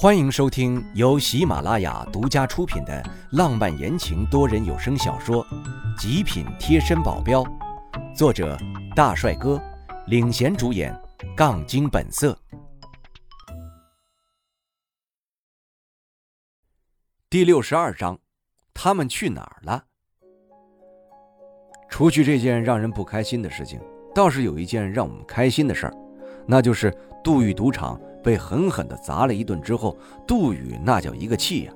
欢迎收听由喜马拉雅独家出品的浪漫言情多人有声小说《极品贴身保镖》，作者大帅哥领衔主演，杠精本色。第六十二章，他们去哪儿了？除去这件让人不开心的事情，倒是有一件让我们开心的事儿，那就是杜宇赌场。被狠狠地砸了一顿之后，杜宇那叫一个气呀，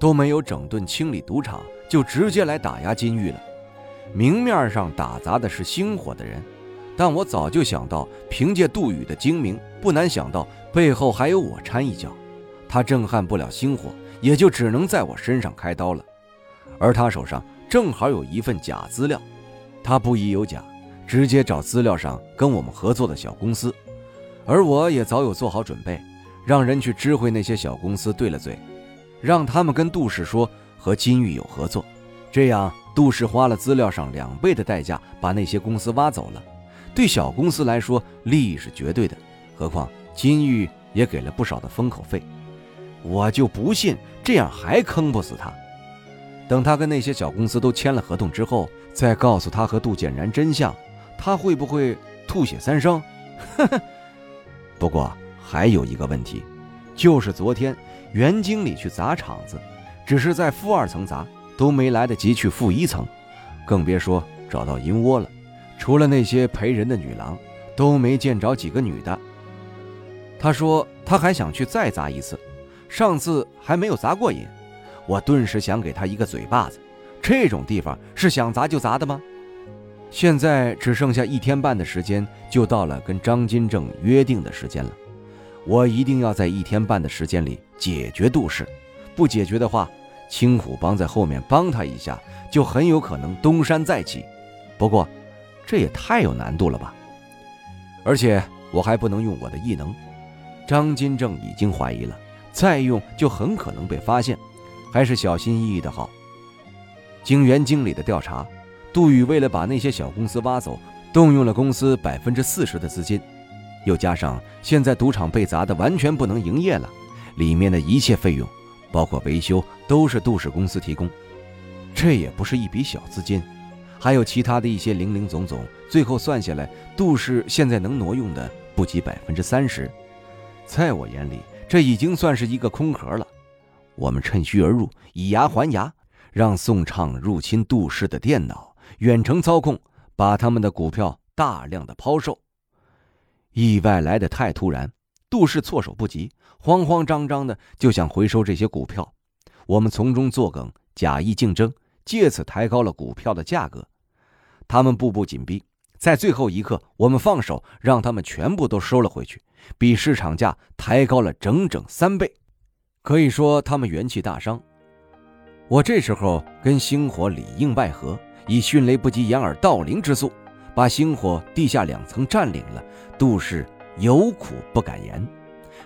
都没有整顿清理赌场，就直接来打压金玉了。明面上打砸的是星火的人，但我早就想到，凭借杜宇的精明，不难想到背后还有我掺一脚。他震撼不了星火，也就只能在我身上开刀了。而他手上正好有一份假资料，他不疑有假，直接找资料上跟我们合作的小公司。而我也早有做好准备，让人去知会那些小公司对了嘴，让他们跟杜氏说和金玉有合作，这样杜氏花了资料上两倍的代价把那些公司挖走了，对小公司来说利益是绝对的。何况金玉也给了不少的封口费，我就不信这样还坑不死他。等他跟那些小公司都签了合同之后，再告诉他和杜简然真相，他会不会吐血三升？呵呵。不过还有一个问题，就是昨天袁经理去砸场子，只是在负二层砸，都没来得及去负一层，更别说找到银窝了。除了那些陪人的女郎，都没见着几个女的。他说他还想去再砸一次，上次还没有砸过瘾。我顿时想给他一个嘴巴子。这种地方是想砸就砸的吗？现在只剩下一天半的时间，就到了跟张金正约定的时间了。我一定要在一天半的时间里解决杜氏，不解决的话，青虎帮在后面帮他一下，就很有可能东山再起。不过，这也太有难度了吧！而且我还不能用我的异能，张金正已经怀疑了，再用就很可能被发现，还是小心翼翼的好。经袁经理的调查。杜宇为了把那些小公司挖走，动用了公司百分之四十的资金，又加上现在赌场被砸的完全不能营业了，里面的一切费用，包括维修，都是杜氏公司提供。这也不是一笔小资金，还有其他的一些零零总总，最后算下来，杜氏现在能挪用的不及百分之三十。在我眼里，这已经算是一个空壳了。我们趁虚而入，以牙还牙，让宋畅入侵杜氏的电脑。远程操控，把他们的股票大量的抛售。意外来的太突然，杜氏措手不及，慌慌张张的就想回收这些股票。我们从中作梗，假意竞争，借此抬高了股票的价格。他们步步紧逼，在最后一刻，我们放手，让他们全部都收了回去，比市场价抬高了整整三倍。可以说，他们元气大伤。我这时候跟星火里应外合。以迅雷不及掩耳盗铃之速，把星火地下两层占领了。杜氏有苦不敢言。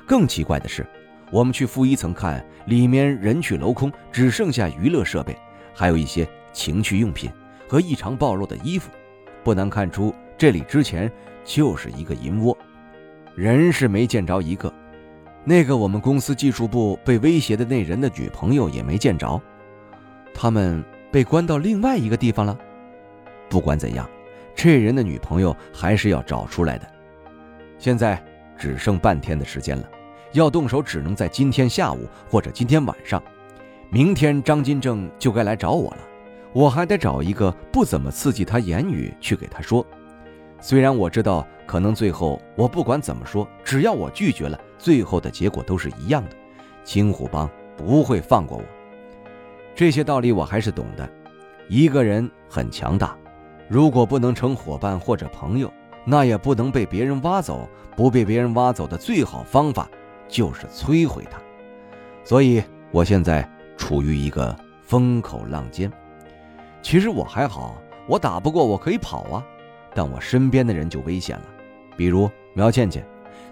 更奇怪的是，我们去负一层看，里面人去楼空，只剩下娱乐设备，还有一些情趣用品和异常暴露的衣服。不难看出，这里之前就是一个银窝，人是没见着一个。那个我们公司技术部被威胁的那人的女朋友也没见着，他们。被关到另外一个地方了。不管怎样，这人的女朋友还是要找出来的。现在只剩半天的时间了，要动手只能在今天下午或者今天晚上。明天张金正就该来找我了，我还得找一个不怎么刺激他言语去给他说。虽然我知道可能最后我不管怎么说，只要我拒绝了，最后的结果都是一样的。青虎帮不会放过我。这些道理我还是懂的。一个人很强大，如果不能成伙伴或者朋友，那也不能被别人挖走。不被别人挖走的最好方法就是摧毁他。所以我现在处于一个风口浪尖。其实我还好，我打不过我可以跑啊，但我身边的人就危险了，比如苗倩倩、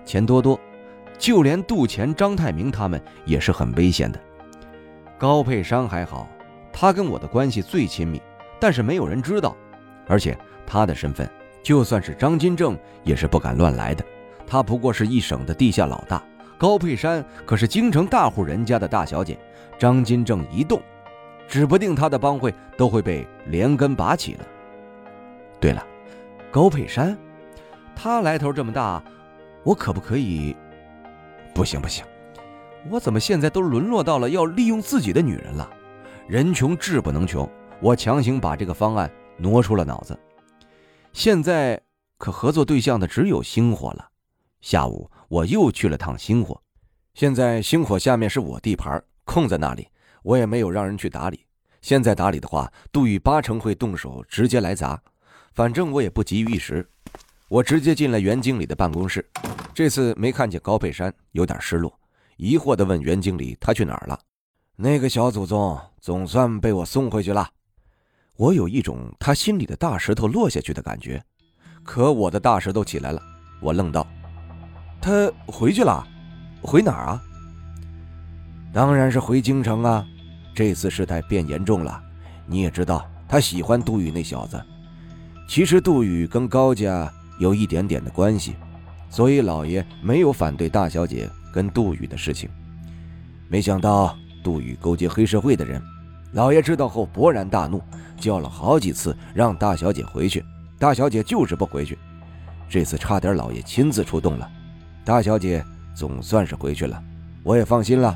钱多多，就连杜钱、张泰明他们也是很危险的。高佩山还好，他跟我的关系最亲密，但是没有人知道，而且他的身份，就算是张金正也是不敢乱来的。他不过是一省的地下老大，高佩珊可是京城大户人家的大小姐，张金正一动，指不定他的帮会都会被连根拔起了。对了，高佩珊，他来头这么大，我可不可以？不行不行，我怎么现在都沦落到了要利用自己的女人了？人穷志不能穷，我强行把这个方案挪出了脑子。现在可合作对象的只有星火了。下午我又去了趟星火，现在星火下面是我地盘，空在那里，我也没有让人去打理。现在打理的话，杜宇八成会动手直接来砸。反正我也不急于一时，我直接进了袁经理的办公室。这次没看见高佩珊，有点失落，疑惑地问袁经理：“他去哪儿了？”那个小祖宗总算被我送回去了。我有一种他心里的大石头落下去的感觉，可我的大石头起来了。我愣道：“他回去了？回哪儿啊？”“当然是回京城啊！这次事态变严重了。你也知道，他喜欢杜宇那小子。其实杜宇跟高家有一点点的关系，所以老爷没有反对大小姐跟杜宇的事情。没想到……”杜宇勾结黑社会的人，老爷知道后勃然大怒，叫了好几次让大小姐回去，大小姐就是不回去。这次差点老爷亲自出动了，大小姐总算是回去了，我也放心了。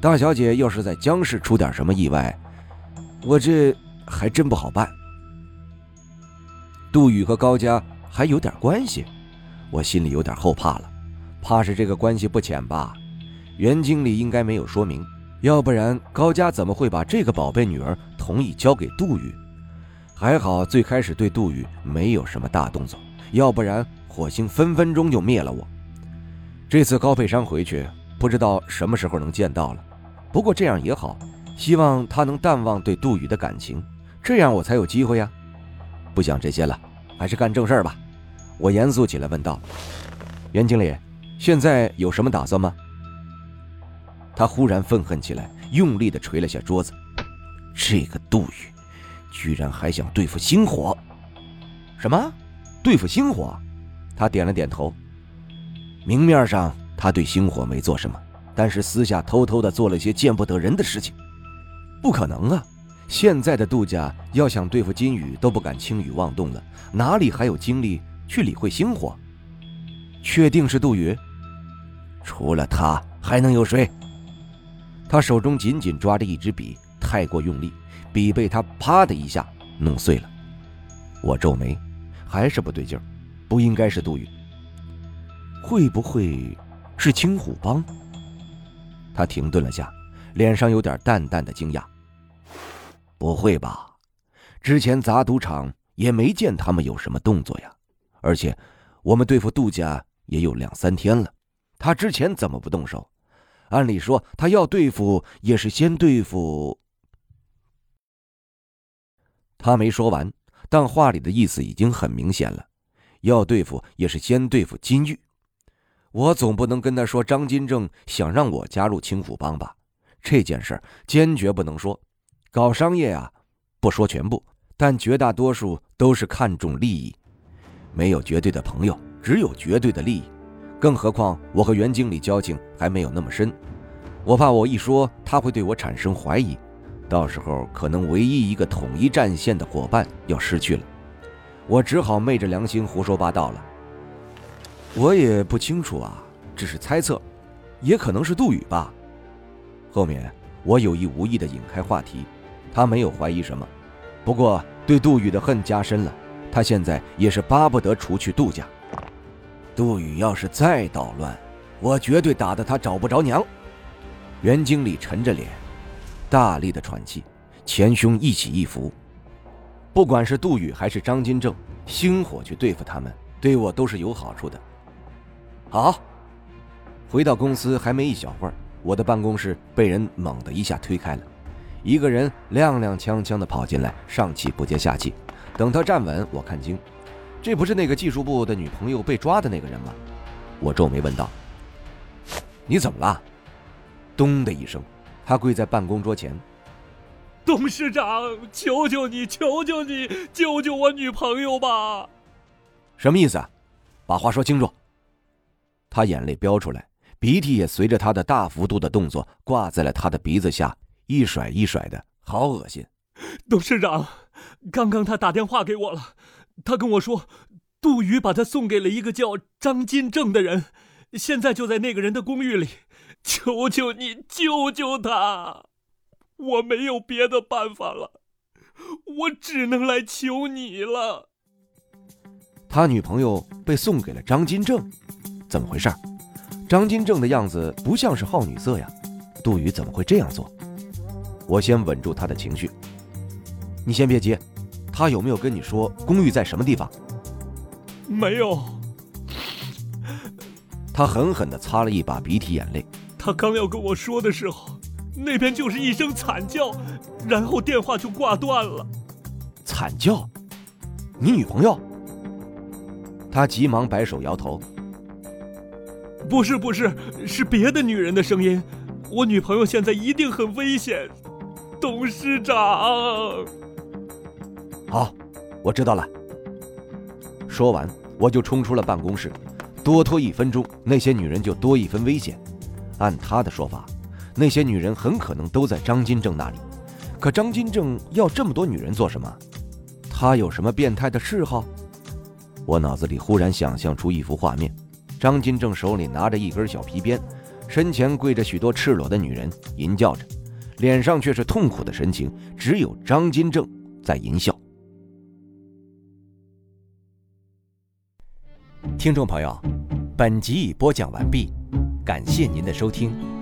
大小姐要是在江市出点什么意外，我这还真不好办。杜宇和高家还有点关系，我心里有点后怕了，怕是这个关系不浅吧？袁经理应该没有说明。要不然高家怎么会把这个宝贝女儿同意交给杜宇？还好最开始对杜宇没有什么大动作，要不然火星分分钟就灭了我。这次高佩珊回去，不知道什么时候能见到了。不过这样也好，希望他能淡忘对杜宇的感情，这样我才有机会呀。不想这些了，还是干正事儿吧。我严肃起来问道：“袁经理，现在有什么打算吗？”他忽然愤恨起来，用力地捶了下桌子。这个杜宇，居然还想对付星火！什么？对付星火？他点了点头。明面上他对星火没做什么，但是私下偷偷的做了些见不得人的事情。不可能啊！现在的杜家要想对付金宇，都不敢轻举妄动了，哪里还有精力去理会星火？确定是杜宇？除了他，还能有谁？他手中紧紧抓着一支笔，太过用力，笔被他啪的一下弄碎了。我皱眉，还是不对劲儿，不应该是杜宇，会不会是青虎帮？他停顿了下，脸上有点淡淡的惊讶。不会吧？之前砸赌场也没见他们有什么动作呀，而且我们对付杜家也有两三天了，他之前怎么不动手？按理说，他要对付也是先对付。他没说完，但话里的意思已经很明显了，要对付也是先对付金玉。我总不能跟他说张金正想让我加入青虎帮吧？这件事坚决不能说。搞商业啊，不说全部，但绝大多数都是看重利益，没有绝对的朋友，只有绝对的利益。更何况我和袁经理交情还没有那么深，我怕我一说他会对我产生怀疑，到时候可能唯一一个统一战线的伙伴要失去了，我只好昧着良心胡说八道了。我也不清楚啊，只是猜测，也可能是杜宇吧。后面我有意无意的引开话题，他没有怀疑什么，不过对杜宇的恨加深了，他现在也是巴不得除去杜家。杜宇要是再捣乱，我绝对打得他找不着娘。袁经理沉着脸，大力的喘气，前胸一起一伏。不管是杜宇还是张金正，星火去对付他们，对我都是有好处的。好，回到公司还没一小会儿，我的办公室被人猛地一下推开了，一个人踉踉跄跄的跑进来，上气不接下气。等他站稳，我看清。这不是那个技术部的女朋友被抓的那个人吗？我皱眉问道：“你怎么了？”咚的一声，他跪在办公桌前。董事长，求求你，求求你，救救我女朋友吧！什么意思？把话说清楚。他眼泪飙出来，鼻涕也随着他的大幅度的动作挂在了他的鼻子下，一甩一甩的，好恶心。董事长，刚刚他打电话给我了，他跟我说，杜宇把他送给了一个叫张金正的人，现在就在那个人的公寓里，求求你救救他，我没有别的办法了，我只能来求你了。他女朋友被送给了张金正，怎么回事？张金正的样子不像是好女色呀，杜宇怎么会这样做？我先稳住他的情绪。你先别急，他有没有跟你说公寓在什么地方？没有。他狠狠地擦了一把鼻涕眼泪。他刚要跟我说的时候，那边就是一声惨叫，然后电话就挂断了。惨叫？你女朋友？他急忙摆手摇头。不是不是，是别的女人的声音。我女朋友现在一定很危险，董事长。好，我知道了。说完，我就冲出了办公室。多拖一分钟，那些女人就多一分危险。按他的说法，那些女人很可能都在张金正那里。可张金正要这么多女人做什么？他有什么变态的嗜好？我脑子里忽然想象出一幅画面。张金正手里拿着一根小皮鞭，身前跪着许多赤裸的女人，淫叫着，脸上却是痛苦的神情。只有张金正在淫笑。听众朋友，本集已播讲完毕，感谢您的收听。